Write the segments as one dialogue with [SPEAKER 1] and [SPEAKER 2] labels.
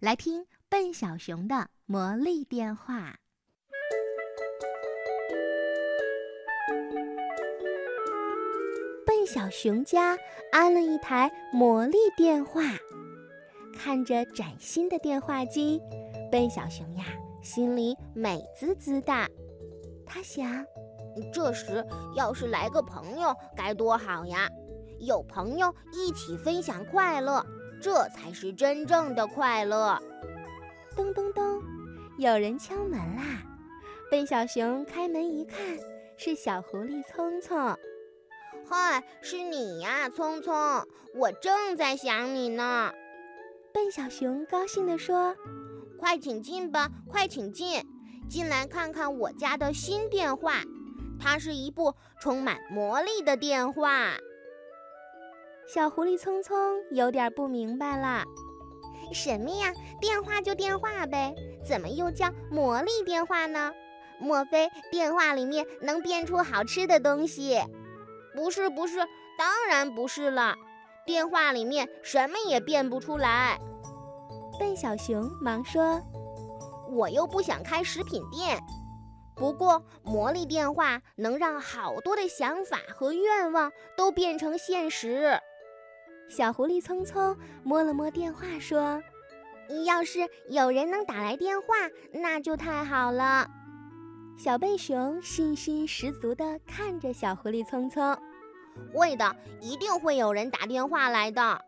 [SPEAKER 1] 来听笨小熊的魔力电话。笨小熊家安了一台魔力电话，看着崭新的电话机，笨小熊呀心里美滋滋的。他想，
[SPEAKER 2] 这时要是来个朋友该多好呀！有朋友一起分享快乐，这才是真正的快乐。
[SPEAKER 1] 咚咚咚，有人敲门啦！笨小熊开门一看，是小狐狸聪聪。
[SPEAKER 2] 嗨，是你呀，聪聪，我正在想你呢。
[SPEAKER 1] 笨小熊高兴地说：“
[SPEAKER 2] 快请进吧，快请进，进来看看我家的新电话，它是一部充满魔力的电话。”
[SPEAKER 1] 小狐狸聪聪有点不明白了：“
[SPEAKER 2] 什么呀？电话就电话呗，怎么又叫魔力电话呢？莫非电话里面能变出好吃的东西？”不是不是，当然不是了。电话里面什么也变不出来。
[SPEAKER 1] 笨小熊忙说：“
[SPEAKER 2] 我又不想开食品店。不过魔力电话能让好多的想法和愿望都变成现实。”
[SPEAKER 1] 小狐狸匆匆摸了摸电话说：“
[SPEAKER 2] 要是有人能打来电话，那就太好了。”
[SPEAKER 1] 小笨熊信心十足地看着小狐狸聪聪，
[SPEAKER 2] 会的，一定会有人打电话来的。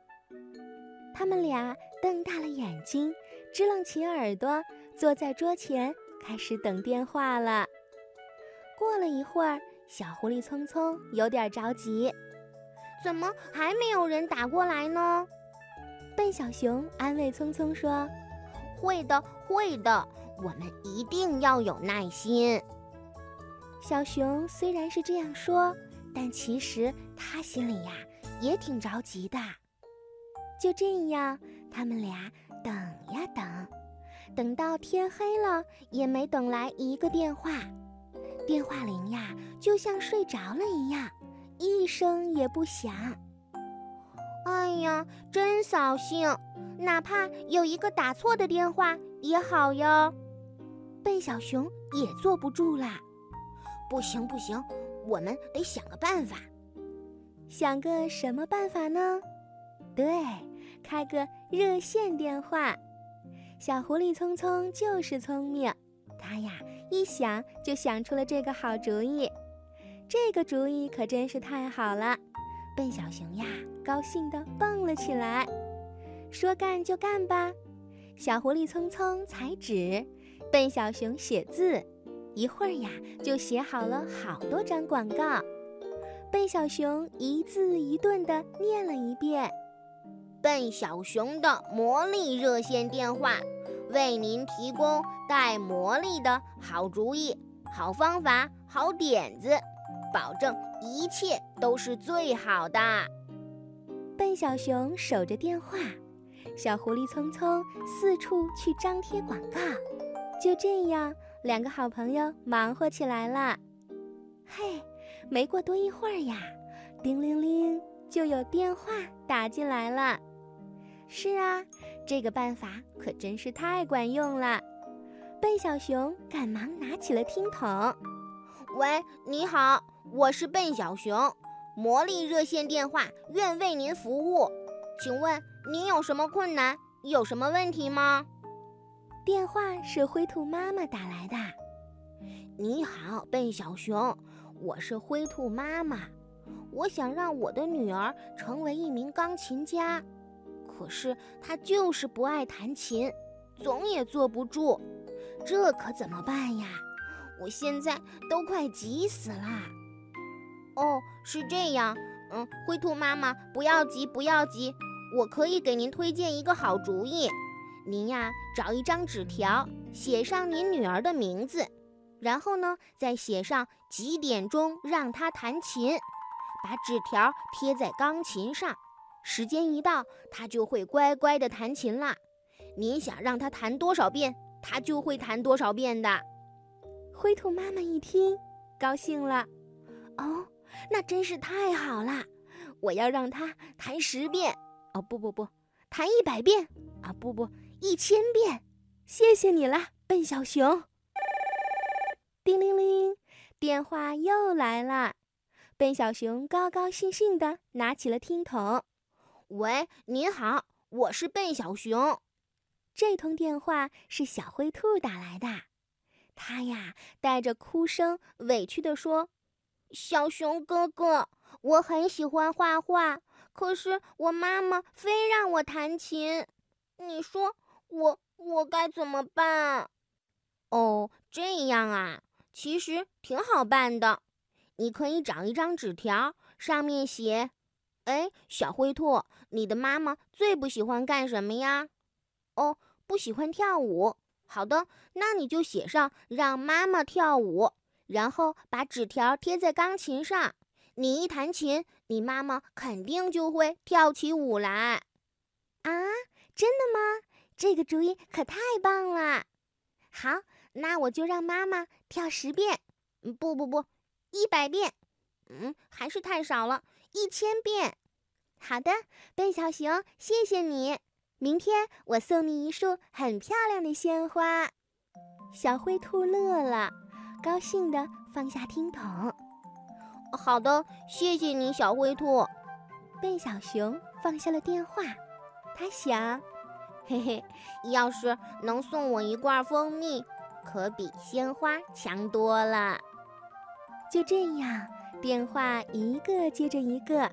[SPEAKER 1] 他们俩瞪大了眼睛，支棱起耳朵，坐在桌前开始等电话了。过了一会儿，小狐狸聪聪有点着急，
[SPEAKER 2] 怎么还没有人打过来呢？
[SPEAKER 1] 笨小熊安慰聪聪说：“
[SPEAKER 2] 会的，会的。”我们一定要有耐心。
[SPEAKER 1] 小熊虽然是这样说，但其实他心里呀也挺着急的。就这样，他们俩等呀等，等到天黑了，也没等来一个电话。电话铃呀，就像睡着了一样，一声也不响。
[SPEAKER 2] 哎呀，真扫兴！哪怕有一个打错的电话也好哟。
[SPEAKER 1] 笨小熊也坐不住啦！
[SPEAKER 2] 不行不行，我们得想个办法。
[SPEAKER 1] 想个什么办法呢？对，开个热线电话。小狐狸聪聪就是聪明，他呀一想就想出了这个好主意。这个主意可真是太好了！笨小熊呀，高兴地蹦了起来。说干就干吧！小狐狸匆匆裁纸。笨小熊写字，一会儿呀就写好了好多张广告。笨小熊一字一顿地念了一遍：“
[SPEAKER 2] 笨小熊的魔力热线电话，为您提供带魔力的好主意、好方法、好点子，保证一切都是最好的。”
[SPEAKER 1] 笨小熊守着电话，小狐狸匆匆四处去张贴广告。就这样，两个好朋友忙活起来了。嘿，没过多一会儿呀，叮铃铃，就有电话打进来了。是啊，这个办法可真是太管用了。笨小熊赶忙拿起了听筒：“
[SPEAKER 2] 喂，你好，我是笨小熊，魔力热线电话，愿为您服务。请问您有什么困难？有什么问题吗？”
[SPEAKER 1] 电话是灰兔妈妈打来的。
[SPEAKER 2] 你好，笨小熊，我是灰兔妈妈。我想让我的女儿成为一名钢琴家，可是她就是不爱弹琴，总也坐不住。这可怎么办呀？我现在都快急死了。哦，是这样。嗯，灰兔妈妈，不要急，不要急，我可以给您推荐一个好主意。您呀，找一张纸条，写上您女儿的名字，然后呢，再写上几点钟让她弹琴，把纸条贴在钢琴上，时间一到，她就会乖乖的弹琴啦。您想让她弹多少遍，她就会弹多少遍的。
[SPEAKER 1] 灰兔妈妈一听，高兴了，哦，那真是太好了！我要让她弹十遍，哦不不不，弹一百遍，啊不不。一千遍。谢谢你了，笨小熊。叮铃铃，电话又来了。笨小熊高高兴兴地拿起了听筒。
[SPEAKER 2] 喂，您好，我是笨小熊。
[SPEAKER 1] 这通电话是小灰兔打来的，他呀带着哭声，委屈地说：“
[SPEAKER 2] 小熊哥哥，我很喜欢画画，可是我妈妈非让我弹琴，你说我我该怎么办？”哦，这样啊，其实挺好办的，你可以找一张纸条，上面写：“哎，小灰兔，你的妈妈最不喜欢干什么呀？”哦，不喜欢跳舞。好的，那你就写上让妈妈跳舞，然后把纸条贴在钢琴上。你一弹琴，你妈妈肯定就会跳起舞来。
[SPEAKER 1] 啊，真的吗？这个主意可太棒了！好，那我就让妈妈跳十遍。
[SPEAKER 2] 不不不，一百遍。嗯，还是太少了，一千遍。
[SPEAKER 1] 好的，笨小熊，谢谢你。明天我送你一束很漂亮的鲜花。小灰兔乐了，高兴地放下听筒。
[SPEAKER 2] 好的，谢谢你，小灰兔。
[SPEAKER 1] 笨小熊放下了电话，他想：
[SPEAKER 2] 嘿嘿，要是能送我一罐蜂蜜，可比鲜花强多了。
[SPEAKER 1] 就这样，电话一个接着一个。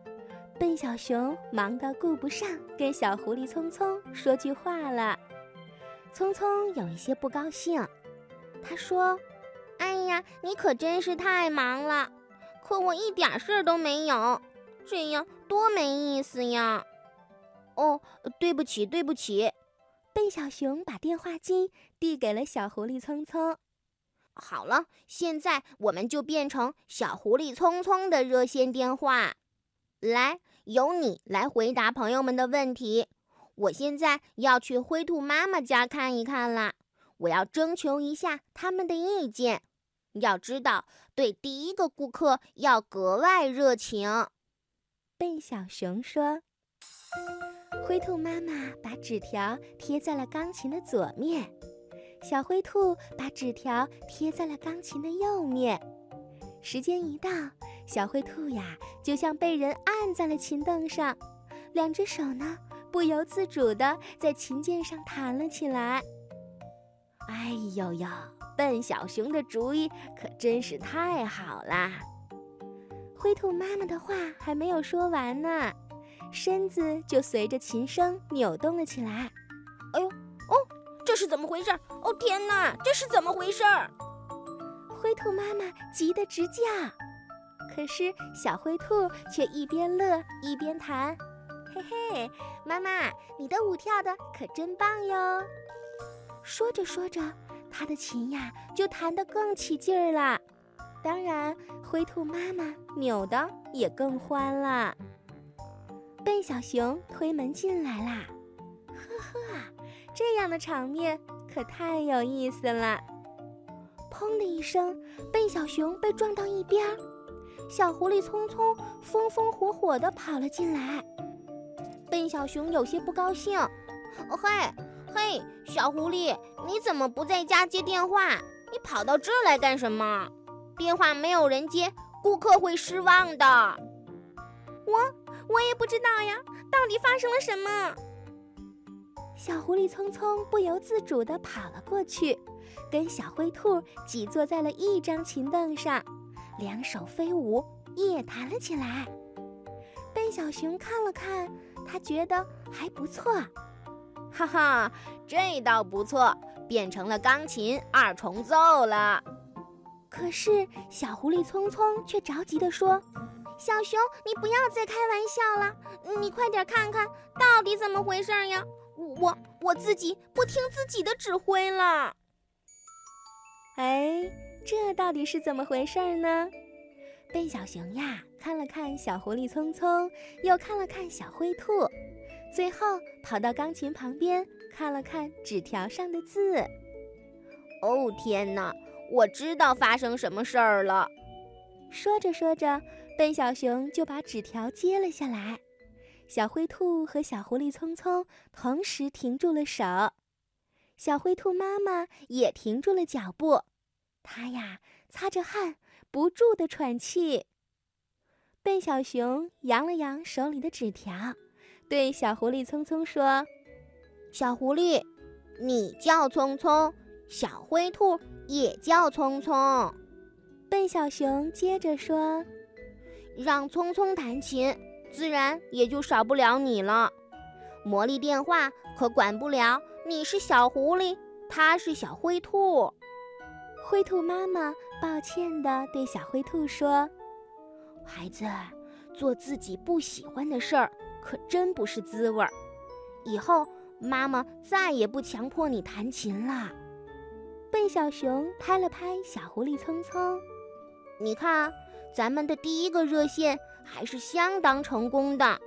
[SPEAKER 1] 笨小熊忙得顾不上跟小狐狸匆匆说句话了。匆匆有一些不高兴，他说：“
[SPEAKER 2] 呀，你可真是太忙了，可我一点事儿都没有，这样多没意思呀！”哦，对不起，对不起。
[SPEAKER 1] 笨小熊把电话机递给了小狐狸聪聪。
[SPEAKER 2] 好了，现在我们就变成小狐狸聪聪的热线电话。来，由你来回答朋友们的问题。我现在要去灰兔妈妈家看一看啦，我要征求一下他们的意见。要知道，对第一个顾客要格外热情。
[SPEAKER 1] 笨小熊说：“灰兔妈妈把纸条贴在了钢琴的左面，小灰兔把纸条贴在了钢琴的右面。时间一到。”小灰兔呀，就像被人按在了琴凳上，两只手呢不由自主地在琴键上弹了起来。哎呦呦，笨小熊的主意可真是太好啦！灰兔妈妈的话还没有说完呢，身子就随着琴声扭动了起来。
[SPEAKER 2] 哎呦，哦，这是怎么回事？哦天哪，这是怎么回事？
[SPEAKER 1] 灰兔妈妈急得直叫。可是小灰兔却一边乐一边弹，嘿嘿，妈妈，你的舞跳的可真棒哟！说着说着，他的琴呀就弹得更起劲儿了。当然，灰兔妈妈扭的也更欢了。笨小熊推门进来啦，呵呵，这样的场面可太有意思了。砰的一声，笨小熊被撞到一边儿。小狐狸匆匆风风火火地跑了进来，笨小熊有些不高兴。
[SPEAKER 2] 嘿，嘿，小狐狸，你怎么不在家接电话？你跑到这儿来干什么？电话没有人接，顾客会失望的。
[SPEAKER 1] 我我也不知道呀，到底发生了什么？小狐狸匆匆不由自主地跑了过去，跟小灰兔挤坐在了一张琴凳上。两手飞舞，也弹了起来。笨小熊看了看，他觉得还不错。
[SPEAKER 2] 哈哈，这倒不错，变成了钢琴二重奏了。
[SPEAKER 1] 可是小狐狸匆匆却着急地说：“小熊，你不要再开玩笑了，你快点看看到底怎么回事呀！我我自己不听自己的指挥了。”哎。这到底是怎么回事呢？笨小熊呀，看了看小狐狸匆匆，又看了看小灰兔，最后跑到钢琴旁边看了看纸条上的字。
[SPEAKER 2] 哦天哪，我知道发生什么事儿了。
[SPEAKER 1] 说着说着，笨小熊就把纸条接了下来。小灰兔和小狐狸匆匆同时停住了手。小灰兔妈妈也停住了脚步，它呀擦着汗，不住地喘气。笨小熊扬了扬手里的纸条，对小狐狸匆匆说：“
[SPEAKER 2] 小狐狸，你叫匆匆，小灰兔也叫匆匆。”
[SPEAKER 1] 笨小熊接着说：“
[SPEAKER 2] 让匆匆弹琴，自然也就少不了你了。魔力电话可管不了。”你是小狐狸，他是小灰兔。
[SPEAKER 1] 灰兔妈妈抱歉地对小灰兔说：“
[SPEAKER 2] 孩子，做自己不喜欢的事儿可真不是滋味儿。以后妈妈再也不强迫你弹琴了。”
[SPEAKER 1] 笨小熊拍了拍小狐狸匆匆：“
[SPEAKER 2] 你看，咱们的第一个热线还是相当成功的。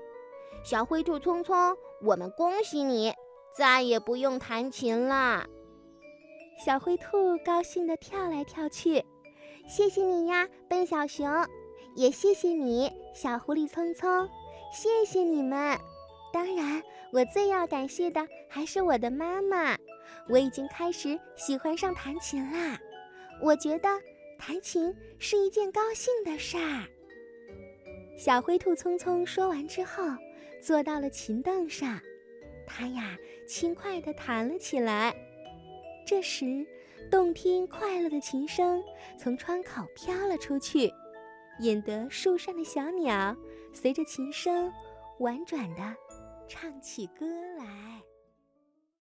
[SPEAKER 2] 小灰兔匆匆，我们恭喜你。”再也不用弹琴啦！
[SPEAKER 1] 小灰兔高兴地跳来跳去。
[SPEAKER 2] 谢谢你呀，笨小熊，也谢谢你，小狐狸匆匆，谢谢你们。当然，我最要感谢的还是我的妈妈。我已经开始喜欢上弹琴啦。我觉得弹琴是一件高兴的事儿。
[SPEAKER 1] 小灰兔匆匆说完之后，坐到了琴凳上。它呀，轻快地弹了起来。这时，动听快乐的琴声从窗口飘了出去，引得树上的小鸟随着琴声婉转地唱起歌来。